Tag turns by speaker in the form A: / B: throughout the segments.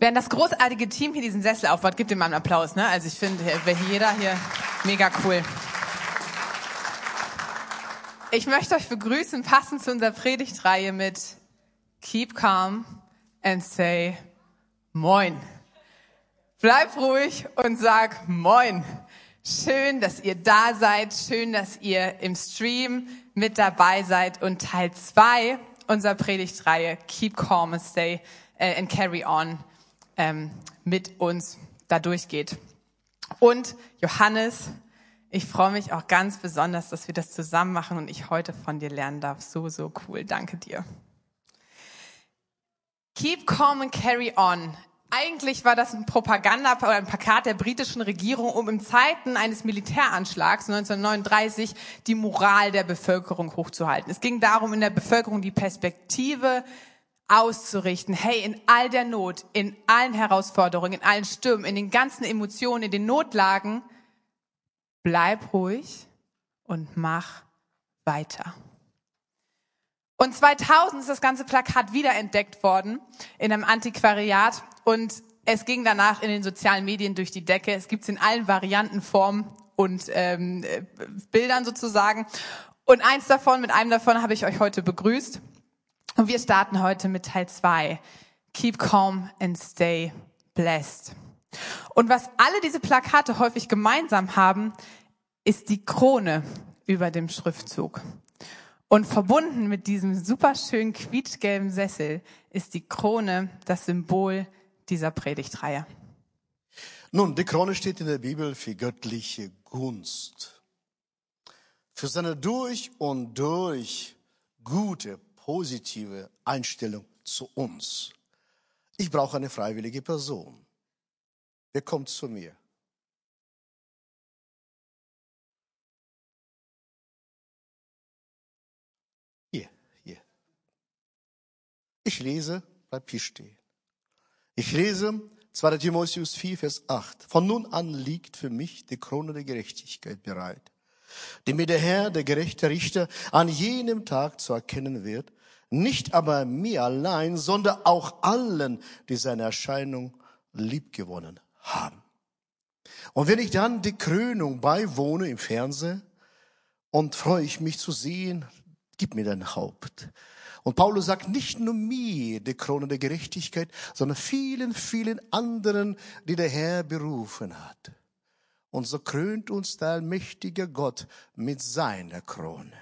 A: Während das großartige Team hier diesen Sessel aufbaut, gibt ihm mal einen Applaus. Ne? Also ich finde, jeder hier mega cool. Ich möchte euch begrüßen, passend zu unserer Predigtreihe mit Keep Calm and Say Moin. Bleib ruhig und sag Moin. Schön, dass ihr da seid. Schön, dass ihr im Stream mit dabei seid und Teil zwei unserer Predigtreihe Keep Calm and Stay äh, and Carry On ähm, mit uns da durchgeht. Und Johannes, ich freue mich auch ganz besonders, dass wir das zusammen machen und ich heute von dir lernen darf. So, so cool. Danke dir. Keep calm and carry on. Eigentlich war das ein Propaganda oder ein Plakat der britischen Regierung, um in Zeiten eines Militäranschlags 1939 die Moral der Bevölkerung hochzuhalten. Es ging darum, in der Bevölkerung die Perspektive auszurichten. Hey, in all der Not, in allen Herausforderungen, in allen Stürmen, in den ganzen Emotionen, in den Notlagen, bleib ruhig und mach weiter. Und 2000 ist das ganze Plakat wiederentdeckt worden in einem Antiquariat und es ging danach in den sozialen Medien durch die Decke. Es gibt es in allen Varianten, Formen und ähm, Bildern sozusagen. Und eins davon, mit einem davon habe ich euch heute begrüßt. Und wir starten heute mit Teil zwei. Keep calm and stay blessed. Und was alle diese Plakate häufig gemeinsam haben, ist die Krone über dem Schriftzug. Und verbunden mit diesem superschönen quietschgelben Sessel ist die Krone das Symbol dieser Predigtreihe.
B: Nun, die Krone steht in der Bibel für göttliche Gunst. Für seine durch und durch gute, positive Einstellung zu uns. Ich brauche eine freiwillige Person. Wer kommt zu mir? Ich lese, bleib hier stehen. Ich lese 2. Timotheus 4, Vers 8. Von nun an liegt für mich die Krone der Gerechtigkeit bereit, die mir der Herr, der gerechte Richter, an jenem Tag zu erkennen wird, nicht aber mir allein, sondern auch allen, die seine Erscheinung liebgewonnen haben. Und wenn ich dann die Krönung beiwohne im Fernsehen und freue ich mich zu sehen, gib mir dein Haupt. Und Paulus sagt nicht nur mir die Krone der Gerechtigkeit, sondern vielen, vielen anderen, die der Herr berufen hat. Und so krönt uns der allmächtige Gott mit seiner Krone.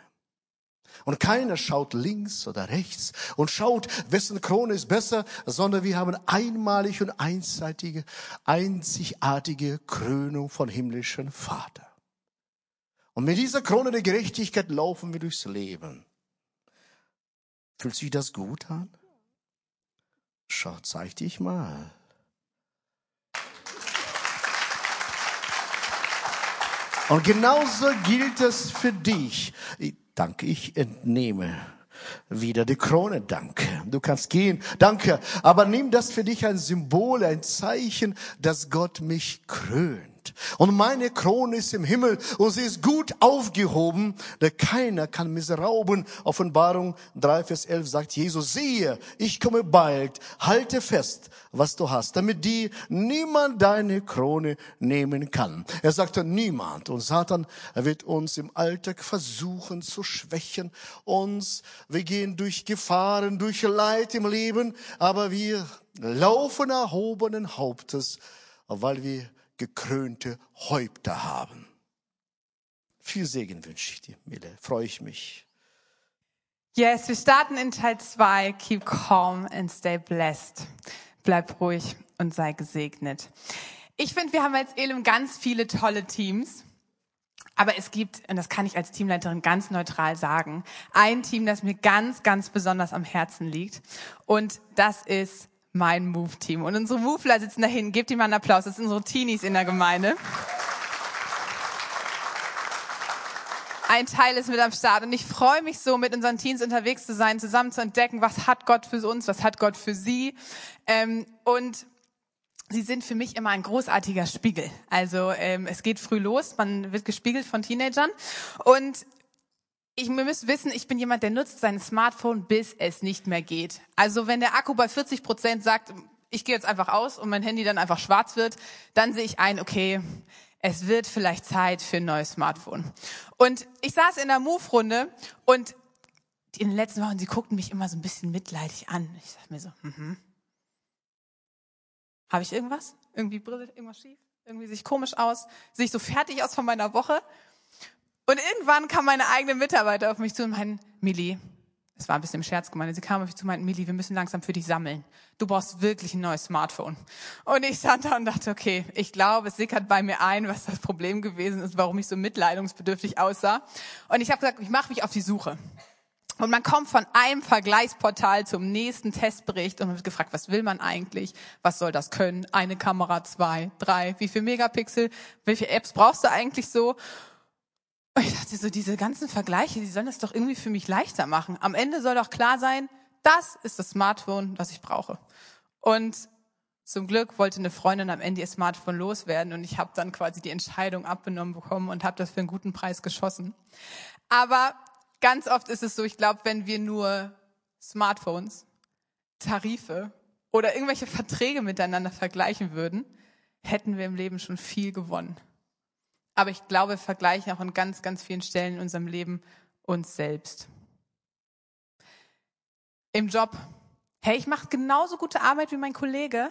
B: Und keiner schaut links oder rechts und schaut, wessen Krone ist besser, sondern wir haben einmalig und einseitige, einzigartige Krönung von himmlischen Vater. Und mit dieser Krone der Gerechtigkeit laufen wir durchs Leben. Fühlt sich das gut an? Schau, zeig dich mal. Und genauso gilt es für dich. Danke, ich entnehme wieder die Krone. Danke. Du kannst gehen. Danke. Aber nimm das für dich ein Symbol, ein Zeichen, dass Gott mich krönt. Und meine Krone ist im Himmel und sie ist gut aufgehoben, der keiner kann mich rauben. Offenbarung 3, Vers 11 sagt Jesus, siehe, ich komme bald, halte fest, was du hast, damit dir niemand deine Krone nehmen kann. Er sagte niemand. Und Satan wird uns im Alltag versuchen zu schwächen. Uns, wir gehen durch Gefahren, durch Leid im Leben, aber wir laufen erhobenen Hauptes, weil wir gekrönte Häupter haben. Viel Segen wünsche ich dir, Mille. Freue ich mich.
A: Yes, wir starten in Teil 2. Keep calm and stay blessed. Bleib ruhig und sei gesegnet. Ich finde, wir haben als Elim ganz viele tolle Teams. Aber es gibt, und das kann ich als Teamleiterin ganz neutral sagen, ein Team, das mir ganz, ganz besonders am Herzen liegt. Und das ist mein Move-Team. Und unsere Moveler sitzen da hinten. Gebt ihm einen Applaus. Das sind unsere Teenies in der Gemeinde. Ein Teil ist mit am Start. Und ich freue mich so, mit unseren Teens unterwegs zu sein, zusammen zu entdecken, was hat Gott für uns, was hat Gott für sie. Ähm, und Sie sind für mich immer ein großartiger Spiegel. Also ähm, es geht früh los, man wird gespiegelt von Teenagern und ich, wir müssen wissen, ich bin jemand, der nutzt sein Smartphone, bis es nicht mehr geht. Also wenn der Akku bei 40 Prozent sagt, ich gehe jetzt einfach aus und mein Handy dann einfach schwarz wird, dann sehe ich ein, okay, es wird vielleicht Zeit für ein neues Smartphone. Und ich saß in der Move-Runde und in den letzten Wochen, sie guckten mich immer so ein bisschen mitleidig an. Ich dachte mir so, mhm. Habe ich irgendwas? Irgendwie Brille, irgendwas schief? Irgendwie sehe ich komisch aus? Sehe ich so fertig aus von meiner Woche? Und irgendwann kam meine eigene Mitarbeiter auf mich zu und meinen, Mili, es war ein bisschen im Scherz gemeint, sie kam auf mich zu und meinten, Mili, wir müssen langsam für dich sammeln. Du brauchst wirklich ein neues Smartphone. Und ich stand da und dachte, okay, ich glaube, es sickert bei mir ein, was das Problem gewesen ist, warum ich so mitleidungsbedürftig aussah. Und ich habe gesagt, ich mache mich auf die Suche. Und man kommt von einem Vergleichsportal zum nächsten Testbericht und wird gefragt, was will man eigentlich? Was soll das können? Eine Kamera, zwei, drei, wie viel Megapixel? Viele Apps brauchst du eigentlich so? Und ich dachte so, diese ganzen Vergleiche, die sollen das doch irgendwie für mich leichter machen. Am Ende soll doch klar sein, das ist das Smartphone, das ich brauche. Und zum Glück wollte eine Freundin am Ende ihr Smartphone loswerden und ich habe dann quasi die Entscheidung abgenommen bekommen und habe das für einen guten Preis geschossen. Aber ganz oft ist es so, ich glaube, wenn wir nur Smartphones, Tarife oder irgendwelche Verträge miteinander vergleichen würden, hätten wir im Leben schon viel gewonnen. Aber ich glaube, wir vergleichen auch an ganz, ganz vielen Stellen in unserem Leben uns selbst. Im Job. Hey, ich mache genauso gute Arbeit wie mein Kollege,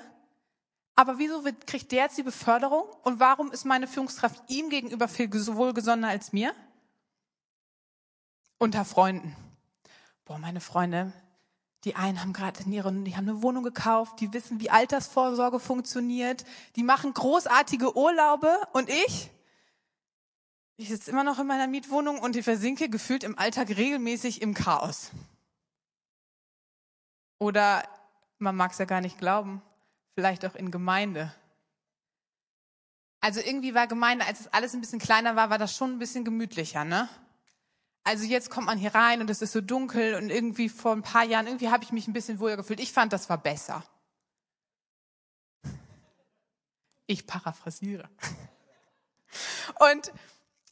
A: aber wieso kriegt der jetzt die Beförderung und warum ist meine Führungskraft ihm gegenüber viel wohlgesonnener als mir? Unter Freunden. Boah, meine Freunde, die einen haben gerade in ihren, die haben eine Wohnung gekauft, die wissen, wie Altersvorsorge funktioniert, die machen großartige Urlaube und ich? Ich sitze immer noch in meiner Mietwohnung und ich versinke gefühlt im Alltag regelmäßig im Chaos. Oder man mag es ja gar nicht glauben, vielleicht auch in Gemeinde. Also irgendwie war Gemeinde, als es alles ein bisschen kleiner war, war das schon ein bisschen gemütlicher, ne? Also jetzt kommt man hier rein und es ist so dunkel und irgendwie vor ein paar Jahren, irgendwie habe ich mich ein bisschen wohler gefühlt. Ich fand, das war besser. Ich paraphrasiere. Und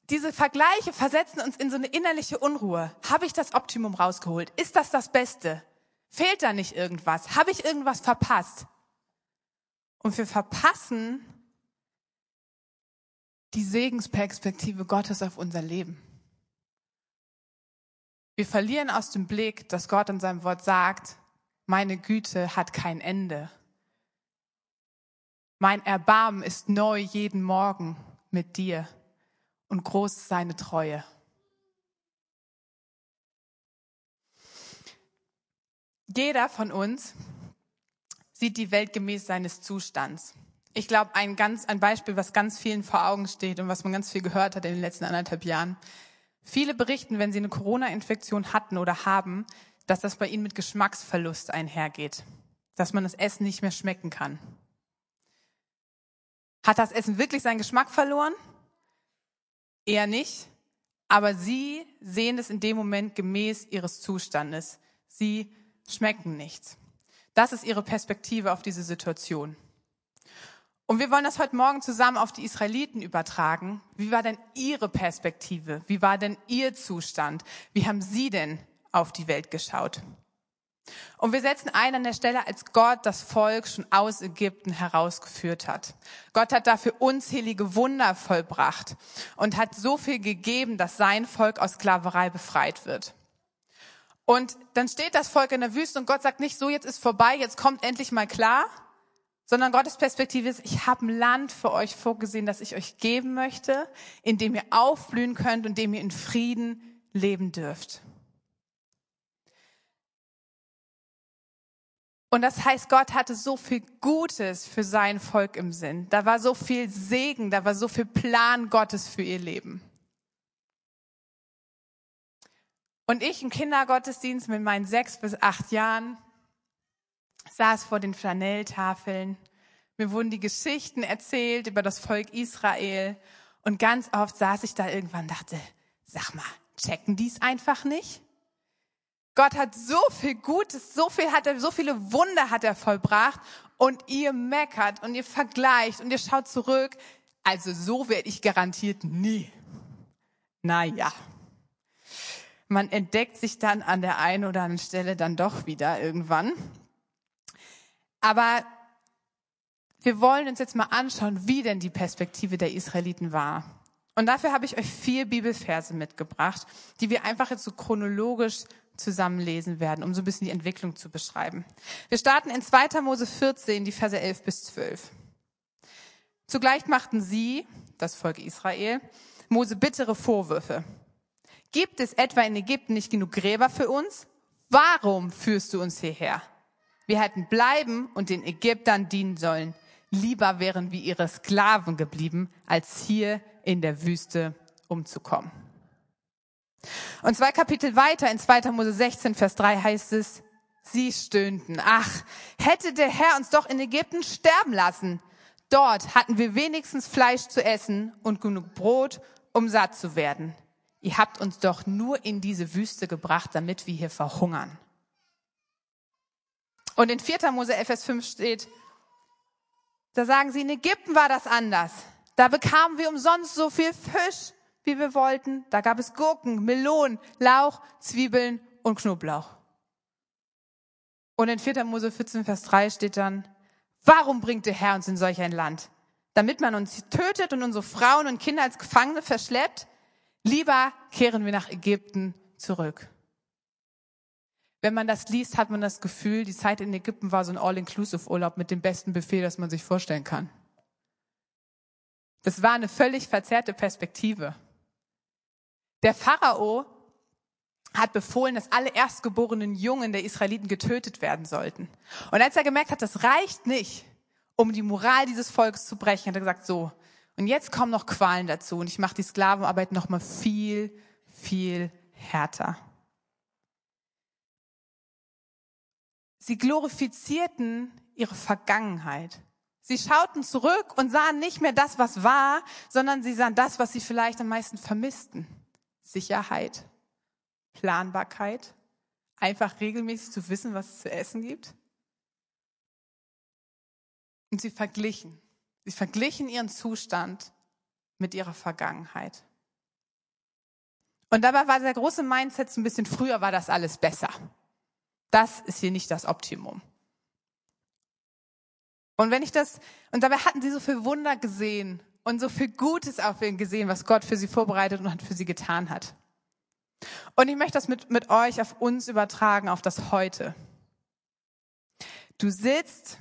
A: diese Vergleiche versetzen uns in so eine innerliche Unruhe. Habe ich das Optimum rausgeholt? Ist das das Beste? Fehlt da nicht irgendwas? Habe ich irgendwas verpasst? Und wir verpassen die Segensperspektive Gottes auf unser Leben. Wir verlieren aus dem Blick, dass Gott in seinem Wort sagt, meine Güte hat kein Ende. Mein Erbarmen ist neu jeden Morgen mit dir und groß seine Treue. Jeder von uns sieht die Welt gemäß seines Zustands. Ich glaube, ein, ein Beispiel, was ganz vielen vor Augen steht und was man ganz viel gehört hat in den letzten anderthalb Jahren. Viele berichten, wenn sie eine Corona-Infektion hatten oder haben, dass das bei ihnen mit Geschmacksverlust einhergeht, dass man das Essen nicht mehr schmecken kann. Hat das Essen wirklich seinen Geschmack verloren? Eher nicht. Aber sie sehen es in dem Moment gemäß ihres Zustandes. Sie schmecken nichts. Das ist ihre Perspektive auf diese Situation. Und wir wollen das heute Morgen zusammen auf die Israeliten übertragen. Wie war denn ihre Perspektive? Wie war denn ihr Zustand? Wie haben sie denn auf die Welt geschaut? Und wir setzen ein an der Stelle, als Gott das Volk schon aus Ägypten herausgeführt hat. Gott hat dafür unzählige Wunder vollbracht und hat so viel gegeben, dass sein Volk aus Sklaverei befreit wird. Und dann steht das Volk in der Wüste und Gott sagt nicht so, jetzt ist vorbei, jetzt kommt endlich mal klar, sondern Gottes Perspektive ist, ich habe ein Land für euch vorgesehen, das ich euch geben möchte, in dem ihr aufblühen könnt und in dem ihr in Frieden leben dürft. Und das heißt, Gott hatte so viel Gutes für sein Volk im Sinn. Da war so viel Segen, da war so viel Plan Gottes für ihr Leben. Und ich im Kindergottesdienst mit meinen sechs bis acht Jahren saß vor den Flanelltafeln. Mir wurden die Geschichten erzählt über das Volk Israel. Und ganz oft saß ich da irgendwann und dachte, sag mal, checken die es einfach nicht? Gott hat so viel Gutes, so viel hat er, so viele Wunder hat er vollbracht und ihr meckert und ihr vergleicht und ihr schaut zurück. Also so werde ich garantiert nie. Naja. Man entdeckt sich dann an der einen oder anderen Stelle dann doch wieder irgendwann. Aber wir wollen uns jetzt mal anschauen, wie denn die Perspektive der Israeliten war. Und dafür habe ich euch vier Bibelverse mitgebracht, die wir einfach jetzt so chronologisch zusammenlesen werden, um so ein bisschen die Entwicklung zu beschreiben. Wir starten in 2. Mose 14, die Verse 11 bis 12. Zugleich machten sie, das Volk Israel, Mose bittere Vorwürfe. Gibt es etwa in Ägypten nicht genug Gräber für uns? Warum führst du uns hierher? Wir hätten bleiben und den Ägyptern dienen sollen. Lieber wären wir ihre Sklaven geblieben, als hier in der Wüste umzukommen. Und zwei Kapitel weiter in 2. Mose 16, Vers 3 heißt es, sie stöhnten, ach, hätte der Herr uns doch in Ägypten sterben lassen. Dort hatten wir wenigstens Fleisch zu essen und genug Brot, um satt zu werden. Ihr habt uns doch nur in diese Wüste gebracht, damit wir hier verhungern. Und in 4. Mose 11, Vers 5 steht, da sagen sie, in Ägypten war das anders. Da bekamen wir umsonst so viel Fisch, wie wir wollten. Da gab es Gurken, Melonen, Lauch, Zwiebeln und Knoblauch. Und in 4. Mose 14, Vers 3 steht dann, warum bringt der Herr uns in solch ein Land? Damit man uns tötet und unsere Frauen und Kinder als Gefangene verschleppt? Lieber kehren wir nach Ägypten zurück. Wenn man das liest, hat man das Gefühl, die Zeit in Ägypten war so ein All-Inclusive-Urlaub mit dem besten Buffet, das man sich vorstellen kann. Das war eine völlig verzerrte Perspektive. Der Pharao hat befohlen, dass alle erstgeborenen Jungen der Israeliten getötet werden sollten. Und als er gemerkt hat, das reicht nicht, um die Moral dieses Volkes zu brechen, hat er gesagt, so, und jetzt kommen noch Qualen dazu und ich mache die Sklavenarbeit noch mal viel, viel härter. Sie glorifizierten ihre Vergangenheit. Sie schauten zurück und sahen nicht mehr das, was war, sondern sie sahen das, was sie vielleicht am meisten vermissten. Sicherheit, Planbarkeit, einfach regelmäßig zu wissen, was es zu essen gibt. Und sie verglichen. Sie verglichen ihren Zustand mit ihrer Vergangenheit. Und dabei war der große Mindset ein bisschen früher war das alles besser. Das ist hier nicht das Optimum. Und wenn ich das, und dabei hatten sie so viel Wunder gesehen und so viel Gutes auf ihn gesehen, was Gott für sie vorbereitet und für sie getan hat. Und ich möchte das mit, mit euch auf uns übertragen, auf das Heute. Du sitzt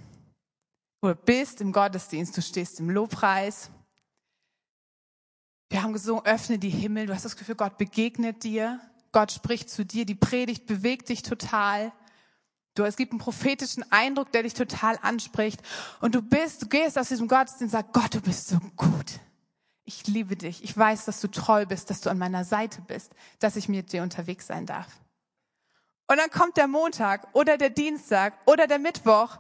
A: oder bist im Gottesdienst, du stehst im Lobpreis. Wir haben gesungen, öffne die Himmel. Du hast das Gefühl, Gott begegnet dir. Gott spricht zu dir. Die Predigt bewegt dich total. Du, es gibt einen prophetischen Eindruck, der dich total anspricht. Und du bist, du gehst aus diesem Gottesdienst und sagst, Gott, du bist so gut. Ich liebe dich. Ich weiß, dass du treu bist, dass du an meiner Seite bist, dass ich mit dir unterwegs sein darf. Und dann kommt der Montag oder der Dienstag oder der Mittwoch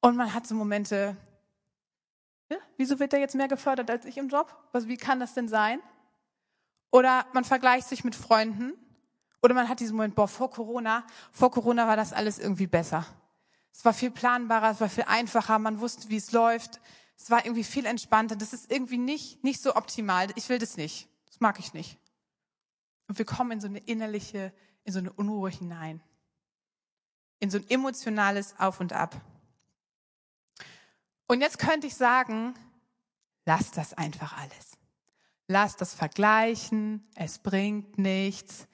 A: und man hat so Momente, ja, wieso wird der jetzt mehr gefördert als ich im Job? Was, wie kann das denn sein? Oder man vergleicht sich mit Freunden oder man hat diesen Moment, boah, vor Corona, vor Corona war das alles irgendwie besser. Es war viel planbarer, es war viel einfacher, man wusste, wie es läuft. Es war irgendwie viel entspannter. Das ist irgendwie nicht, nicht so optimal. Ich will das nicht. Das mag ich nicht. Und wir kommen in so eine innerliche, in so eine Unruhe hinein. In so ein emotionales Auf und Ab. Und jetzt könnte ich sagen, lass das einfach alles. Lass das vergleichen. Es bringt nichts.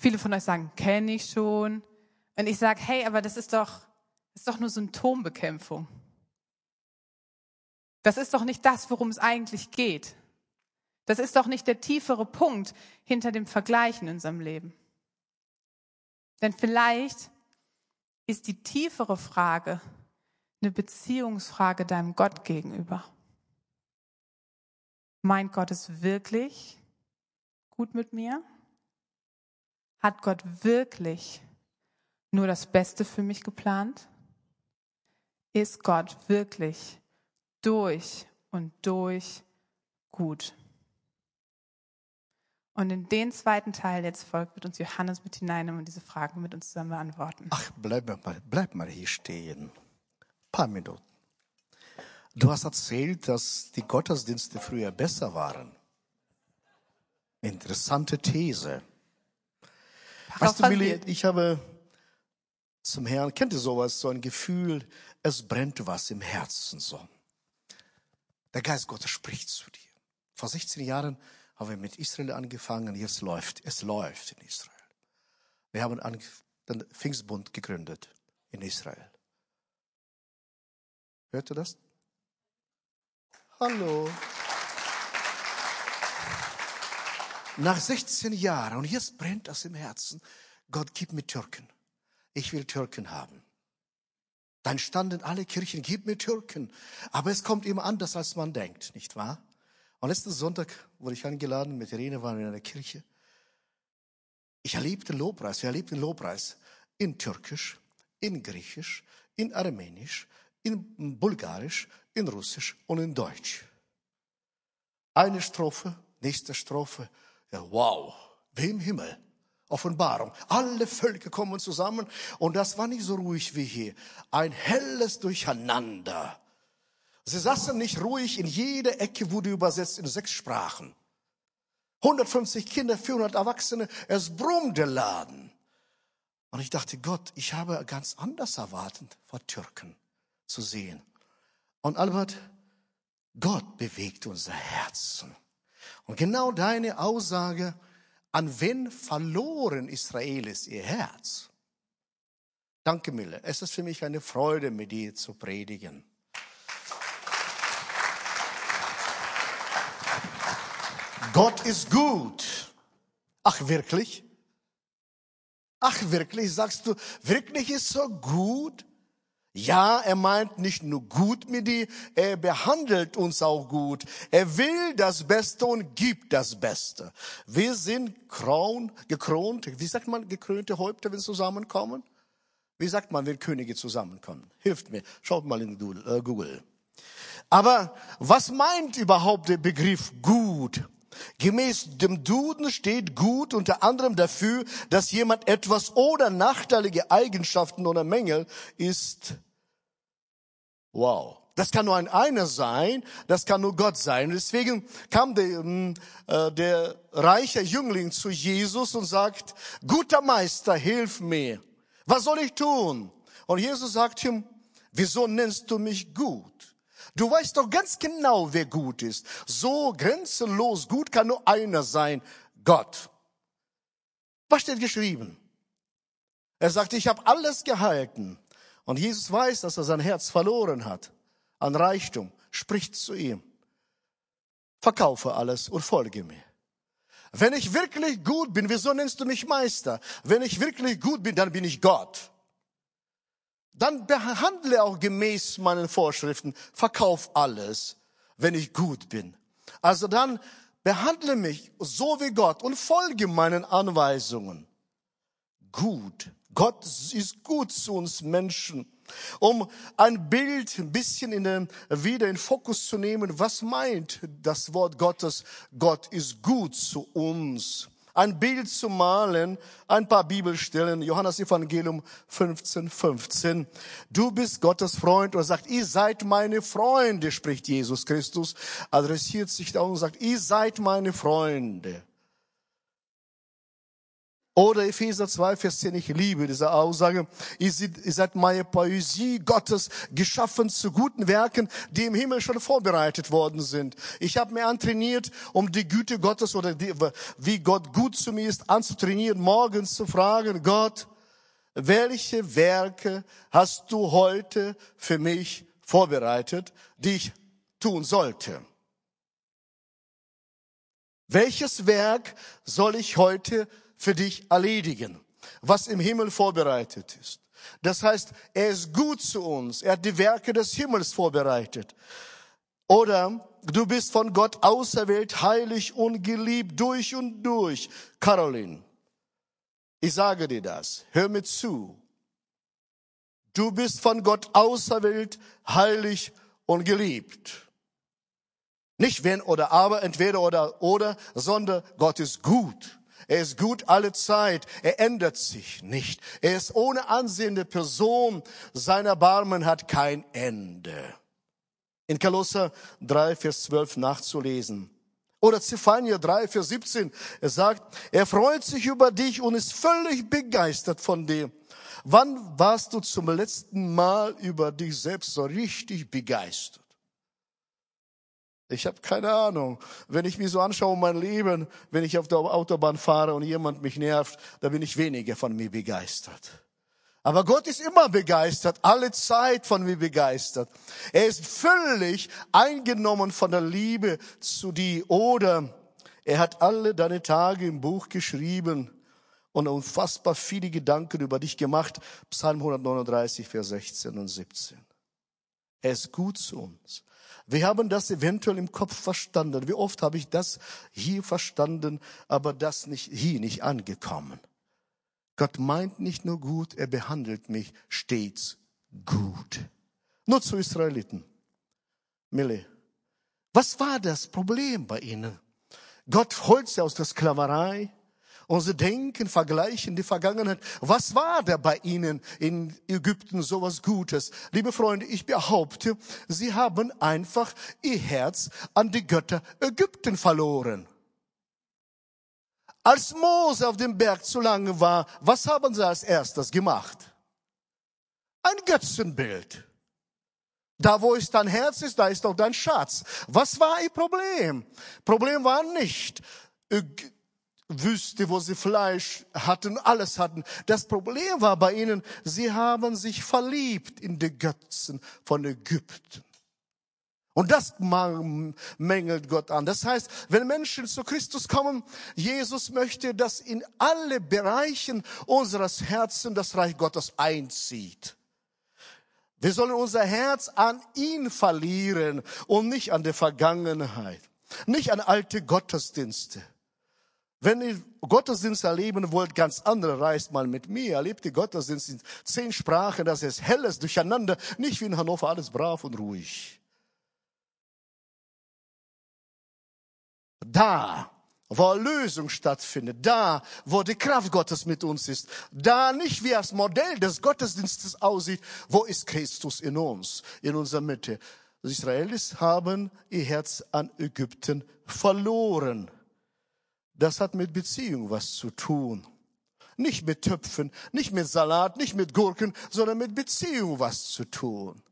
A: Viele von euch sagen, kenne ich schon. Und ich sage, hey, aber das ist doch, ist doch nur Symptombekämpfung. Das ist doch nicht das, worum es eigentlich geht. Das ist doch nicht der tiefere Punkt hinter dem Vergleichen in unserem Leben. Denn vielleicht ist die tiefere Frage eine Beziehungsfrage deinem Gott gegenüber. Meint Gott es wirklich gut mit mir? Hat Gott wirklich nur das Beste für mich geplant? Ist Gott wirklich durch und durch gut? Und in den zweiten Teil jetzt folgt, wird uns Johannes mit hineinnehmen und diese Fragen mit uns zusammen beantworten.
B: Ach, bleib mal, bleib mal hier stehen. Ein paar Minuten. Du hast erzählt, dass die Gottesdienste früher besser waren. Interessante These. Weißt du, Millie, ich habe zum Herrn, kennt ihr sowas, so ein Gefühl, es brennt was im Herzen so. Der Geist Gottes spricht zu dir. Vor 16 Jahren haben wir mit Israel angefangen, jetzt läuft, es läuft in Israel. Wir haben den Pfingstbund gegründet in Israel. Hört ihr das? Hallo. Nach 16 Jahren, und jetzt brennt das im Herzen, Gott gib mir Türken. Ich will Türken haben. Dann standen alle Kirchen, gib mir Türken. Aber es kommt immer anders, als man denkt, nicht wahr? Und letzten Sonntag wurde ich eingeladen, mit Irene waren wir in einer Kirche. Ich erlebte Lobpreis, wir erlebten Lobpreis in Türkisch, in Griechisch, in Armenisch, in Bulgarisch, in Russisch und in Deutsch. Eine Strophe, nächste Strophe, wow, wie im Himmel. Offenbarung. Alle Völker kommen zusammen und das war nicht so ruhig wie hier. Ein helles Durcheinander. Sie saßen nicht ruhig, in jeder Ecke wurde übersetzt in sechs Sprachen. 150 Kinder, 400 Erwachsene, es brummte Laden. Und ich dachte, Gott, ich habe ganz anders erwartet, vor Türken zu sehen. Und Albert, Gott bewegt unser Herzen. Und genau deine Aussage, an wen verloren Israel ist ihr Herz? Danke, Mille. Es ist für mich eine Freude, mit dir zu predigen. Gott ist gut. Ach, wirklich? Ach, wirklich? Sagst du, wirklich ist so gut? Ja, er meint nicht nur gut mit dir, er behandelt uns auch gut. Er will das Beste und gibt das Beste. Wir sind kron, gekront, wie sagt man, gekrönte Häupter, wenn sie zusammenkommen? Wie sagt man, wenn Könige zusammenkommen? Hilft mir, schaut mal in äh, Google. Aber was meint überhaupt der Begriff gut? Gemäß dem Duden steht gut unter anderem dafür, dass jemand etwas oder nachteilige Eigenschaften oder Mängel ist. Wow. Das kann nur ein einer sein, das kann nur Gott sein. deswegen kam der, ähm, äh, der reiche Jüngling zu Jesus und sagt, guter Meister, hilf mir. Was soll ich tun? Und Jesus sagt ihm, wieso nennst du mich gut? Du weißt doch ganz genau, wer gut ist. So grenzenlos gut kann nur einer sein, Gott. Was steht geschrieben? Er sagt, ich habe alles gehalten. Und Jesus weiß, dass er sein Herz verloren hat an Reichtum, spricht zu ihm. Verkaufe alles und folge mir. Wenn ich wirklich gut bin, wieso nennst du mich Meister? Wenn ich wirklich gut bin, dann bin ich Gott dann behandle auch gemäß meinen Vorschriften, verkauf alles, wenn ich gut bin. Also dann behandle mich so wie Gott und folge meinen Anweisungen. Gut. Gott ist gut zu uns Menschen. Um ein Bild ein bisschen in den, wieder in Fokus zu nehmen, was meint das Wort Gottes? Gott ist gut zu uns ein Bild zu malen, ein paar Bibelstellen, Johannes Evangelium 15, 15. Du bist Gottes Freund und sagt, ihr seid meine Freunde, spricht Jesus Christus, adressiert sich da und sagt, ihr seid meine Freunde. Oder Epheser 2, Vers 10, ich liebe diese Aussage. Ihr seid meine Poesie Gottes, geschaffen zu guten Werken, die im Himmel schon vorbereitet worden sind. Ich habe mir antrainiert, um die Güte Gottes oder die, wie Gott gut zu mir ist, anzutrainieren, morgens zu fragen, Gott, welche Werke hast du heute für mich vorbereitet, die ich tun sollte? Welches Werk soll ich heute für dich erledigen, was im Himmel vorbereitet ist. Das heißt, er ist gut zu uns. Er hat die Werke des Himmels vorbereitet. Oder du bist von Gott auserwählt, heilig und geliebt durch und durch. Caroline, ich sage dir das. Hör mir zu. Du bist von Gott auserwählt, heilig und geliebt. Nicht wenn oder aber, entweder oder oder, sondern Gott ist gut. Er ist gut alle Zeit. Er ändert sich nicht. Er ist ohne ansehende Person. Sein Erbarmen hat kein Ende. In Kolosser 3, Vers 12 nachzulesen. Oder Zephania 3, Vers 17. Er sagt, er freut sich über dich und ist völlig begeistert von dir. Wann warst du zum letzten Mal über dich selbst so richtig begeistert? Ich habe keine Ahnung. Wenn ich mich so anschaue, mein Leben, wenn ich auf der Autobahn fahre und jemand mich nervt, da bin ich weniger von mir begeistert. Aber Gott ist immer begeistert, alle Zeit von mir begeistert. Er ist völlig eingenommen von der Liebe zu dir. Oder er hat alle deine Tage im Buch geschrieben und unfassbar viele Gedanken über dich gemacht. Psalm 139, Vers 16 und 17. Er ist gut zu uns. Wir haben das eventuell im Kopf verstanden. Wie oft habe ich das hier verstanden, aber das nicht hier nicht angekommen. Gott meint nicht nur gut, er behandelt mich stets gut. Nur zu Israeliten. Mille, was war das Problem bei ihnen? Gott holt sie aus der Sklaverei. Unser Denken vergleichen die Vergangenheit. Was war da bei ihnen in Ägypten so was Gutes? Liebe Freunde, ich behaupte, sie haben einfach ihr Herz an die Götter Ägypten verloren. Als Mose auf dem Berg zu lange war, was haben sie als erstes gemacht? Ein Götzenbild. Da, wo ist dein Herz ist, da ist auch dein Schatz. Was war ihr Problem? Problem war nicht Wüste, wo sie Fleisch hatten, alles hatten. Das Problem war bei ihnen, sie haben sich verliebt in die Götzen von Ägypten. Und das mängelt Gott an. Das heißt, wenn Menschen zu Christus kommen, Jesus möchte, dass in alle Bereichen unseres Herzens das Reich Gottes einzieht. Wir sollen unser Herz an ihn verlieren und nicht an der Vergangenheit, nicht an alte Gottesdienste. Wenn ihr Gottesdienst erleben wollt, ganz andere, reist mal mit mir, erlebt die Gottesdienst in zehn Sprachen, das ist helles Durcheinander, nicht wie in Hannover, alles brav und ruhig. Da, wo Erlösung stattfindet, da, wo die Kraft Gottes mit uns ist, da nicht wie das Modell des Gottesdienstes aussieht, wo ist Christus in uns, in unserer Mitte. Die Israelis haben ihr Herz an Ägypten verloren. Das hat mit Beziehung was zu tun. Nicht mit Töpfen, nicht mit Salat, nicht mit Gurken, sondern mit Beziehung was zu tun.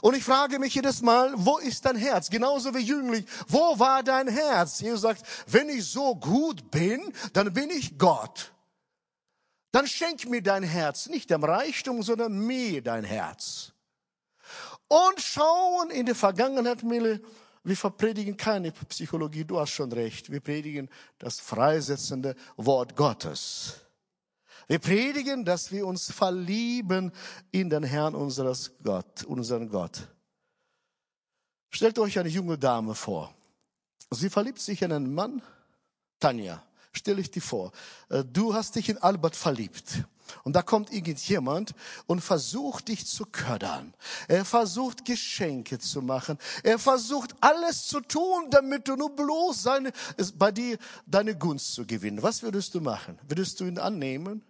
B: Und ich frage mich jedes Mal, wo ist dein Herz? Genauso wie Jüngling, wo war dein Herz? Jesus sagt, wenn ich so gut bin, dann bin ich Gott. Dann schenk mir dein Herz, nicht dem Reichtum, sondern mir dein Herz. Und schauen in die Vergangenheit, Mille, wir verpredigen keine Psychologie, du hast schon recht. Wir predigen das freisetzende Wort Gottes. Wir predigen, dass wir uns verlieben in den Herrn unseres Gott, unseren Gott. Stellt euch eine junge Dame vor. Sie verliebt sich in einen Mann. Tanja, stell ich dir vor. Äh, du hast dich in Albert verliebt. Und da kommt irgendjemand und versucht dich zu ködern. Er versucht Geschenke zu machen. Er versucht alles zu tun, damit du nur bloß seine, bei dir deine Gunst zu gewinnen. Was würdest du machen? Würdest du ihn annehmen?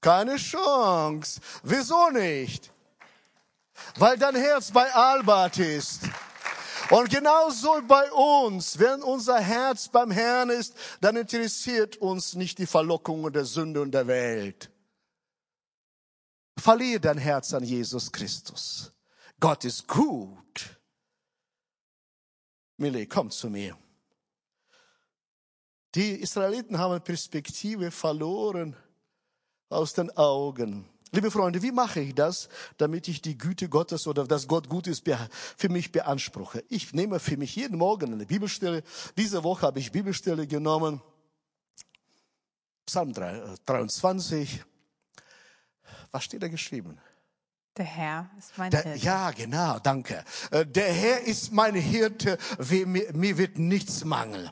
B: Keine Chance. Wieso nicht? Weil dein Herz bei Albert ist. Und genauso bei uns, wenn unser Herz beim Herrn ist, dann interessiert uns nicht die Verlockungen der Sünde und der Welt. Verliere dein Herz an Jesus Christus. Gott ist gut. Millie, komm zu mir. Die Israeliten haben Perspektive verloren aus den Augen. Liebe Freunde, wie mache ich das, damit ich die Güte Gottes oder dass Gott gut ist, für mich beanspruche? Ich nehme für mich jeden Morgen eine Bibelstelle. Diese Woche habe ich Bibelstelle genommen. Psalm 23. Äh, Was steht da geschrieben?
A: Der Herr ist mein
B: der,
A: Hirte.
B: Ja, genau, danke. Äh, der Herr ist mein Hirte, mir, wird nichts mangeln.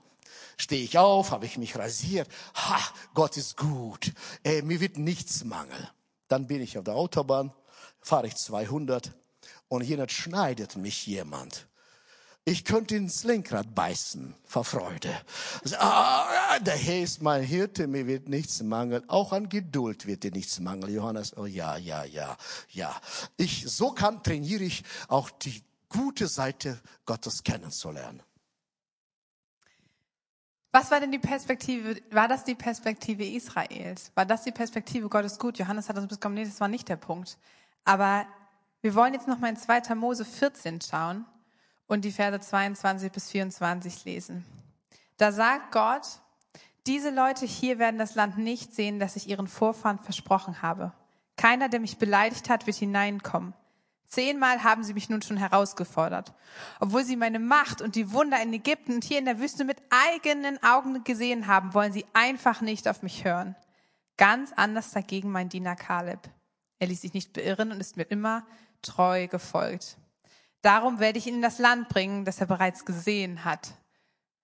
B: Stehe ich auf, habe ich mich rasiert. Ha, Gott ist gut. Ey, mir wird nichts mangeln. Dann bin ich auf der Autobahn, fahre ich 200 und hier schneidet mich jemand. Ich könnte ins Lenkrad beißen vor Freude. Ah, der Herr ist mein Hirte, mir wird nichts mangeln. Auch an Geduld wird dir nichts mangeln. Johannes, oh ja, ja, ja, ja. Ich, so kann, trainiere ich auch die gute Seite Gottes kennenzulernen.
A: Was war denn die Perspektive, war das die Perspektive Israels? War das die Perspektive Gottes gut? Johannes hat uns bekommen, nee, das war nicht der Punkt. Aber wir wollen jetzt nochmal in 2. Mose 14 schauen. und die Verse 22 bis 24 lesen. Da sagt Gott, diese Leute hier werden das Land nicht sehen, das ich ihren Vorfahren versprochen habe. Keiner, der mich beleidigt hat, wird hineinkommen. Zehnmal haben sie mich nun schon herausgefordert. Obwohl sie meine Macht und die Wunder in Ägypten und hier in der Wüste mit eigenen Augen gesehen haben, wollen sie einfach nicht auf mich hören. Ganz anders dagegen mein Diener Kaleb. Er ließ sich nicht beirren und ist mir immer treu gefolgt. Darum werde ich ihn in das Land bringen, das er bereits gesehen hat.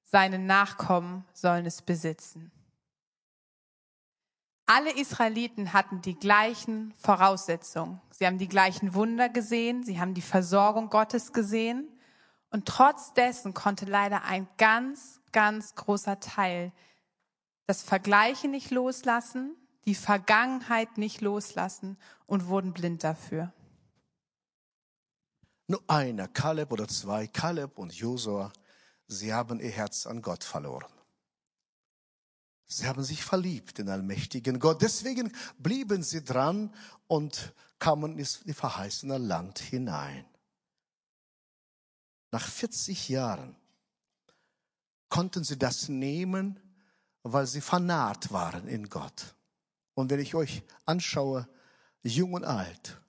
A: Seine Nachkommen sollen es besitzen. Alle Israeliten hatten die gleichen Voraussetzungen. Sie haben die gleichen Wunder gesehen, sie haben die Versorgung Gottes gesehen. Und trotz dessen konnte leider ein ganz, ganz großer Teil das Vergleichen nicht loslassen, die Vergangenheit nicht loslassen und wurden blind dafür.
B: Nur einer, Kaleb oder zwei, Kaleb und Josua, sie haben ihr Herz an Gott verloren. Sie haben sich verliebt in allmächtigen Gott. Deswegen blieben sie dran und kamen ins verheißene Land hinein. Nach 40 Jahren konnten sie das nehmen, weil sie vernarrt waren in Gott. Und wenn ich euch anschaue, jung und alt,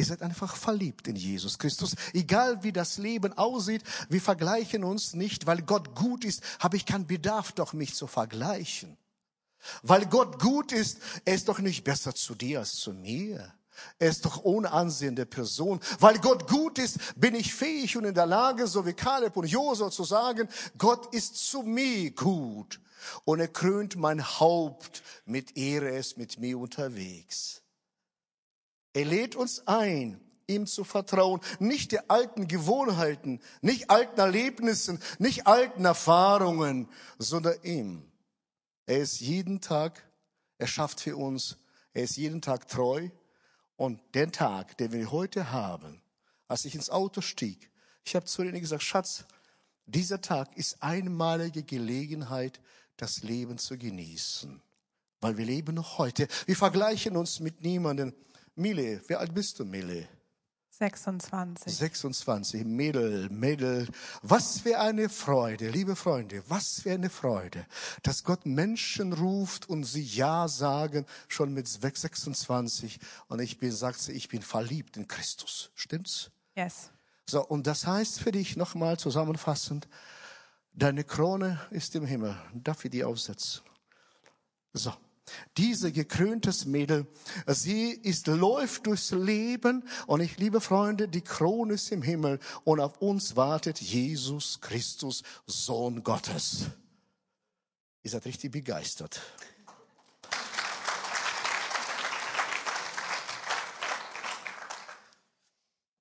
B: Ihr seid einfach verliebt in Jesus Christus. Egal wie das Leben aussieht, wir vergleichen uns nicht, weil Gott gut ist, habe ich keinen Bedarf, doch mich zu vergleichen. Weil Gott gut ist, er ist doch nicht besser zu dir als zu mir. Er ist doch ohne Ansehen der Person. Weil Gott gut ist, bin ich fähig und in der Lage, so wie Kaleb und Josua zu sagen, Gott ist zu mir gut. Und er krönt mein Haupt mit Ehre, er ist mit mir unterwegs. Er lädt uns ein, ihm zu vertrauen, nicht der alten Gewohnheiten, nicht alten Erlebnissen, nicht alten Erfahrungen, sondern ihm. Er ist jeden Tag, er schafft für uns, er ist jeden Tag treu. Und den Tag, den wir heute haben, als ich ins Auto stieg, ich habe zu ihnen gesagt, Schatz, dieser Tag ist einmalige Gelegenheit, das Leben zu genießen. Weil wir leben noch heute. Wir vergleichen uns mit niemandem. Mille, wie alt bist du, Mille?
A: 26.
B: 26, Mädel, Mädel. Was für eine Freude, liebe Freunde, was für eine Freude, dass Gott Menschen ruft und sie Ja sagen, schon mit 26. Und ich bin, sagt sie, ich bin verliebt in Christus. Stimmt's?
A: Yes.
B: So, und das heißt für dich nochmal zusammenfassend, deine Krone ist im Himmel. Darf ich die aufsetzen? So. Diese gekröntes Mädel, sie ist, läuft durchs Leben und ich liebe Freunde, die Krone ist im Himmel und auf uns wartet Jesus Christus, Sohn Gottes. Ihr seid richtig begeistert.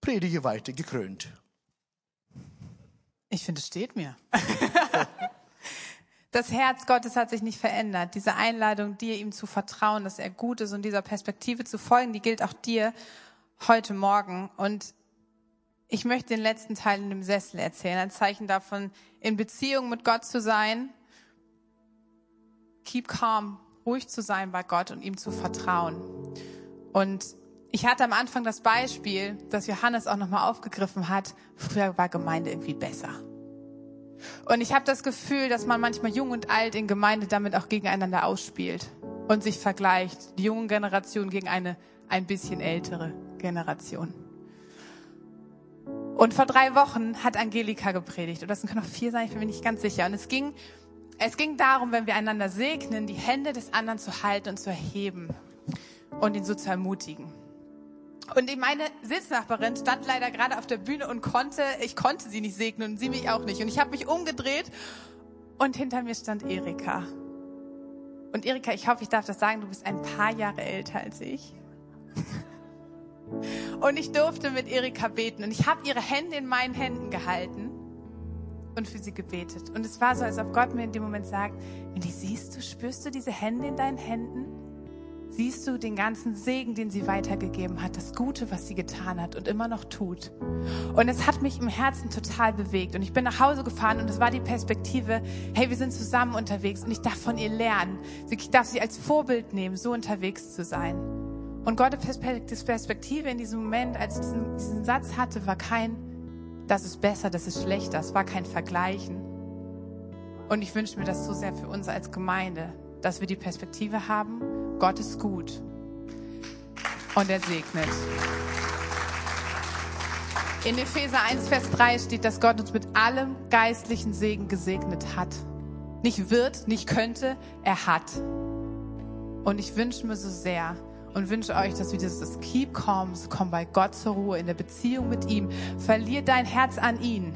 B: Predige weiter, gekrönt.
A: Ich finde, es steht mir. Das Herz Gottes hat sich nicht verändert. Diese Einladung, dir ihm zu vertrauen, dass er gut ist und dieser Perspektive zu folgen, die gilt auch dir heute Morgen. Und ich möchte den letzten Teil in dem Sessel erzählen. Ein Zeichen davon, in Beziehung mit Gott zu sein. Keep calm, ruhig zu sein bei Gott und ihm zu vertrauen. Und ich hatte am Anfang das Beispiel, das Johannes auch nochmal aufgegriffen hat. Früher war Gemeinde irgendwie besser. Und ich habe das Gefühl, dass man manchmal jung und alt in Gemeinde damit auch gegeneinander ausspielt und sich vergleicht. Die junge Generation gegen eine ein bisschen ältere Generation. Und vor drei Wochen hat Angelika gepredigt. Oder das können auch vier sein, ich bin mir nicht ganz sicher. Und es ging, es ging darum, wenn wir einander segnen, die Hände des anderen zu halten und zu erheben und ihn so zu ermutigen. Und meine Sitznachbarin stand leider gerade auf der Bühne und konnte, ich konnte sie nicht segnen und sie mich auch nicht. Und ich habe mich umgedreht und hinter mir stand Erika. Und Erika, ich hoffe, ich darf das sagen, du bist ein paar Jahre älter als ich. Und ich durfte mit Erika beten und ich habe ihre Hände in meinen Händen gehalten und für sie gebetet. Und es war so, als ob Gott mir in dem Moment sagt, wenn die siehst du, spürst du diese Hände in deinen Händen? Siehst du den ganzen Segen, den sie weitergegeben hat, das Gute, was sie getan hat und immer noch tut. Und es hat mich im Herzen total bewegt. Und ich bin nach Hause gefahren und es war die Perspektive, hey, wir sind zusammen unterwegs und ich darf von ihr lernen. Ich darf sie als Vorbild nehmen, so unterwegs zu sein. Und Gottes Perspektive in diesem Moment, als ich diesen, diesen Satz hatte, war kein, das ist besser, das ist schlechter. Es war kein Vergleichen. Und ich wünsche mir das so sehr für uns als Gemeinde, dass wir die Perspektive haben, Gott ist gut und er segnet. In Epheser 1, Vers 3 steht, dass Gott uns mit allem geistlichen Segen gesegnet hat. Nicht wird, nicht könnte, er hat. Und ich wünsche mir so sehr und wünsche euch, dass wir dieses Keep Calm, komm bei Gott zur Ruhe in der Beziehung mit ihm, verlier dein Herz an ihn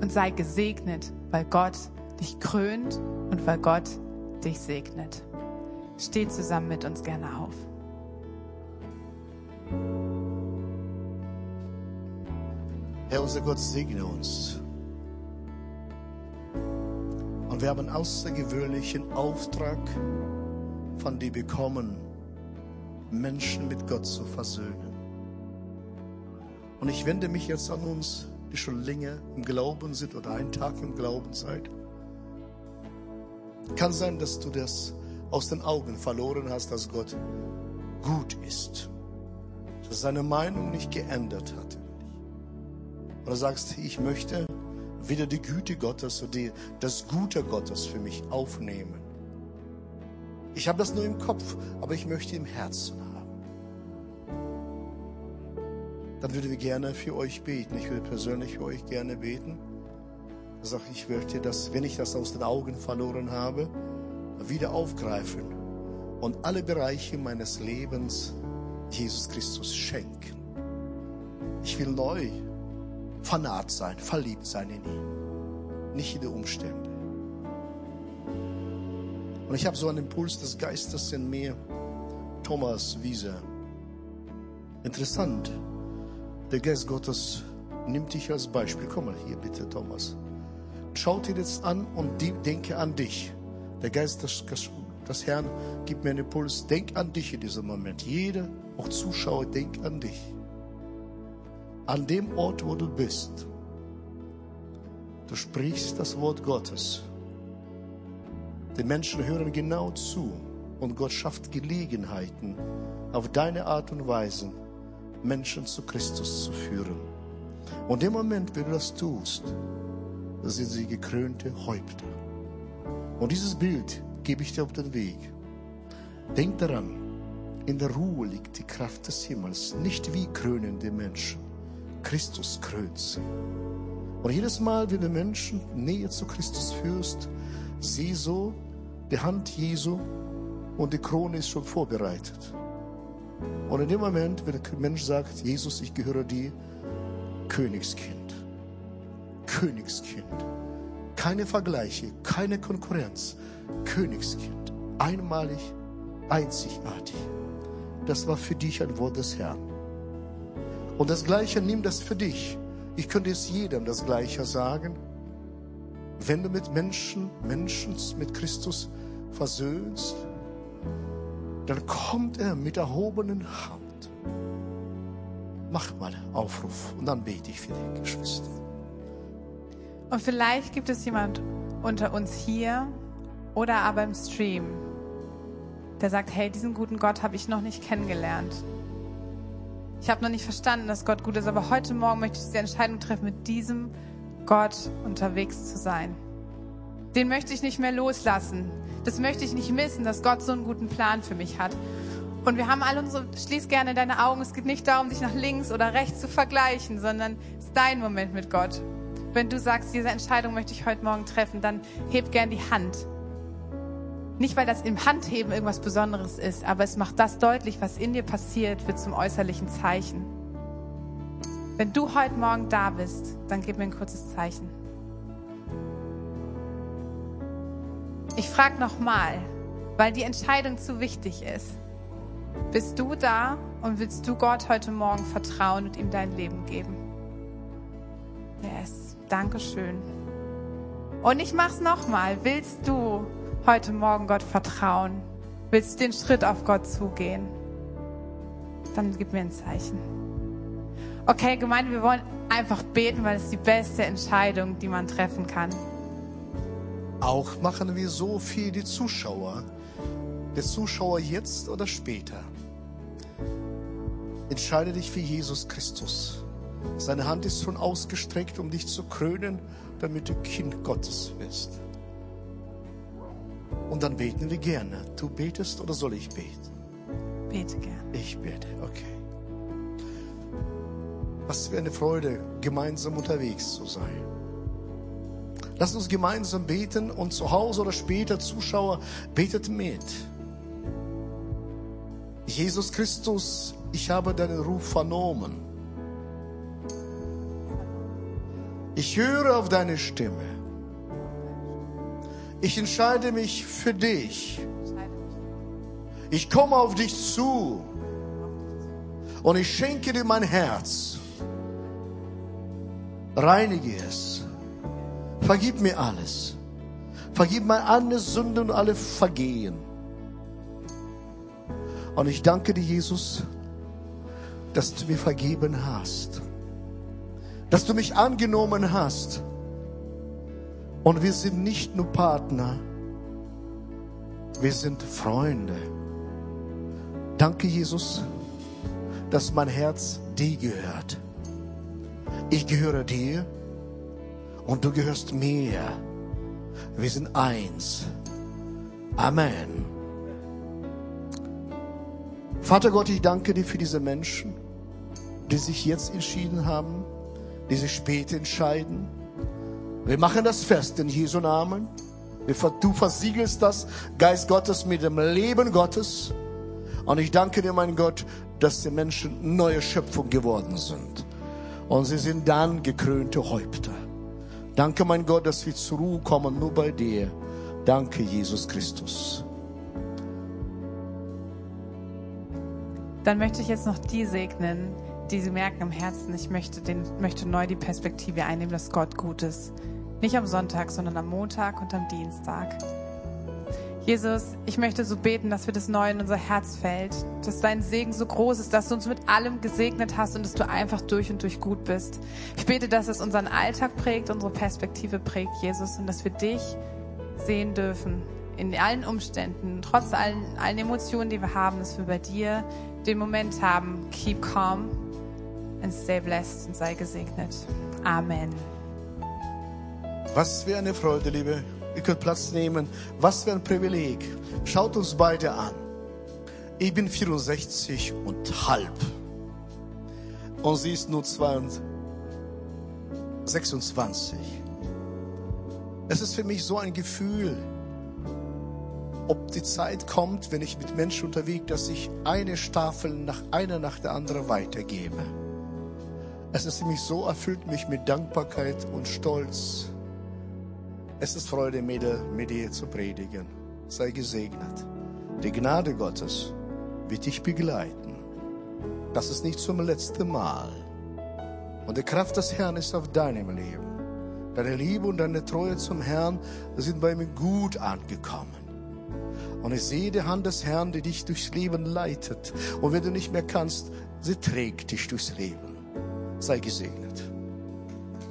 A: und sei gesegnet, weil Gott dich krönt und weil Gott dich segnet. Steht zusammen mit uns gerne auf.
B: Herr, unser Gott, segne uns. Und wir haben einen außergewöhnlichen Auftrag von dir bekommen, Menschen mit Gott zu versöhnen. Und ich wende mich jetzt an uns, die schon länger im Glauben sind oder einen Tag im Glauben seid. Kann sein, dass du das aus den Augen verloren hast, dass Gott gut ist, dass seine Meinung nicht geändert hat. Oder sagst, ich möchte wieder die Güte Gottes und die, das Gute Gottes für mich aufnehmen. Ich habe das nur im Kopf, aber ich möchte im Herzen haben. Dann würden wir gerne für euch beten. Ich würde persönlich für euch gerne beten. Sag ich möchte das, wenn ich das aus den Augen verloren habe, wieder aufgreifen und alle Bereiche meines Lebens Jesus Christus schenken. Ich will neu Fanat sein, verliebt sein in ihn, nicht in die Umstände. Und ich habe so einen Impuls des Geistes in mir, Thomas Wiese. Interessant, der Geist Gottes nimmt dich als Beispiel. Komm mal hier bitte, Thomas. Schau dir jetzt an und denke an dich. Der Geist des, des Herrn gibt mir einen Impuls. Denk an dich in diesem Moment. Jeder, auch Zuschauer, denk an dich an dem Ort, wo du bist. Du sprichst das Wort Gottes. Die Menschen hören genau zu und Gott schafft Gelegenheiten, auf deine Art und Weise Menschen zu Christus zu führen. Und im Moment, wenn du das tust, sind sie gekrönte Häupter. Und dieses Bild gebe ich dir auf den Weg. Denk daran, in der Ruhe liegt die Kraft des Himmels, nicht wie krönende Menschen. Christus krönst. Und jedes Mal, wenn du Menschen näher zu Christus führst, sieh so die Hand Jesu und die Krone ist schon vorbereitet. Und in dem Moment, wenn der Mensch sagt, Jesus, ich gehöre dir, Königskind, Königskind, keine Vergleiche, keine Konkurrenz, Königskind, einmalig, einzigartig. Das war für dich ein Wort des Herrn. Und das Gleiche, nimm das für dich. Ich könnte es jedem das Gleiche sagen. Wenn du mit Menschen, Menschen mit Christus versöhnst, dann kommt er mit erhobenen Hand. Mach mal Aufruf und dann bete ich für die Geschwister.
A: Und vielleicht gibt es jemand unter uns hier oder aber im Stream, der sagt, hey, diesen guten Gott habe ich noch nicht kennengelernt. Ich habe noch nicht verstanden, dass Gott gut ist, aber heute Morgen möchte ich diese Entscheidung treffen, mit diesem Gott unterwegs zu sein. Den möchte ich nicht mehr loslassen. Das möchte ich nicht missen, dass Gott so einen guten Plan für mich hat. Und wir haben alle unsere, schließ gerne deine Augen. Es geht nicht darum, sich nach links oder rechts zu vergleichen, sondern es ist dein Moment mit Gott. Wenn du sagst, diese Entscheidung möchte ich heute Morgen treffen, dann heb gern die Hand. Nicht, weil das im Handheben irgendwas Besonderes ist, aber es macht das deutlich, was in dir passiert, wird zum äußerlichen Zeichen. Wenn du heute Morgen da bist, dann gib mir ein kurzes Zeichen. Ich frage nochmal, weil die Entscheidung zu wichtig ist. Bist du da und willst du Gott heute Morgen vertrauen und ihm dein Leben geben? Yes, Dankeschön. Und ich mach's nochmal. Willst du heute Morgen Gott vertrauen? Willst du den Schritt auf Gott zugehen? Dann gib mir ein Zeichen. Okay, Gemeinde, wir wollen einfach beten, weil es die beste Entscheidung, die man treffen kann.
B: Auch machen wir so für die Zuschauer. Der Zuschauer jetzt oder später. Entscheide dich für Jesus Christus. Seine Hand ist schon ausgestreckt, um dich zu krönen, damit du Kind Gottes wirst. Und dann beten wir gerne. Du betest oder soll ich beten?
A: Bete gern.
B: Ich bete, okay. Was für eine Freude, gemeinsam unterwegs zu sein. Lasst uns gemeinsam beten und zu Hause oder später Zuschauer betet mit. Jesus Christus, ich habe deinen Ruf vernommen. Ich höre auf deine Stimme. Ich entscheide mich für dich. Ich komme auf dich zu und ich schenke dir mein Herz. Reinige es. Vergib mir alles. Vergib mir alle Sünden und alle Vergehen. Und ich danke dir, Jesus, dass du mir vergeben hast. Dass du mich angenommen hast. Und wir sind nicht nur Partner, wir sind Freunde. Danke, Jesus, dass mein Herz dir gehört. Ich gehöre dir und du gehörst mir. Wir sind eins. Amen. Vater Gott, ich danke dir für diese Menschen, die sich jetzt entschieden haben, die sich später entscheiden. Wir machen das fest in Jesu Namen. Du versiegelst das, Geist Gottes, mit dem Leben Gottes. Und ich danke dir, mein Gott, dass die Menschen neue Schöpfung geworden sind. Und sie sind dann gekrönte Häupter. Danke, mein Gott, dass wir zur Ruhe kommen, nur bei dir. Danke, Jesus Christus.
A: Dann möchte ich jetzt noch die segnen, die sie merken im Herzen, ich möchte, den, möchte neu die Perspektive einnehmen, dass Gott gut ist. Nicht am Sonntag, sondern am Montag und am Dienstag. Jesus, ich möchte so beten, dass wir das neu in unser Herz fällt, dass dein Segen so groß ist, dass du uns mit allem gesegnet hast und dass du einfach durch und durch gut bist. Ich bete, dass es unseren Alltag prägt, unsere Perspektive prägt, Jesus, und dass wir dich sehen dürfen in allen Umständen, trotz allen, allen Emotionen, die wir haben, dass wir bei dir den Moment haben, keep calm and stay blessed und sei gesegnet. Amen.
B: Was für eine Freude, liebe Ihr könnt Platz nehmen. Was für ein Privileg. Schaut uns beide an. Ich bin 64 und halb. Und sie ist nur 26. Es ist für mich so ein Gefühl, ob die Zeit kommt, wenn ich mit Menschen unterwegs, dass ich eine Staffel nach einer nach der anderen weitergebe. Es ist mich so, erfüllt mich mit Dankbarkeit und Stolz es ist Freude, mit dir zu predigen. Sei gesegnet. Die Gnade Gottes wird dich begleiten. Das ist nicht zum letzten Mal. Und die Kraft des Herrn ist auf deinem Leben. Deine Liebe und deine Treue zum Herrn sind bei mir gut angekommen. Und ich sehe die Hand des Herrn, die dich durchs Leben leitet. Und wenn du nicht mehr kannst, sie trägt dich durchs Leben. Sei gesegnet.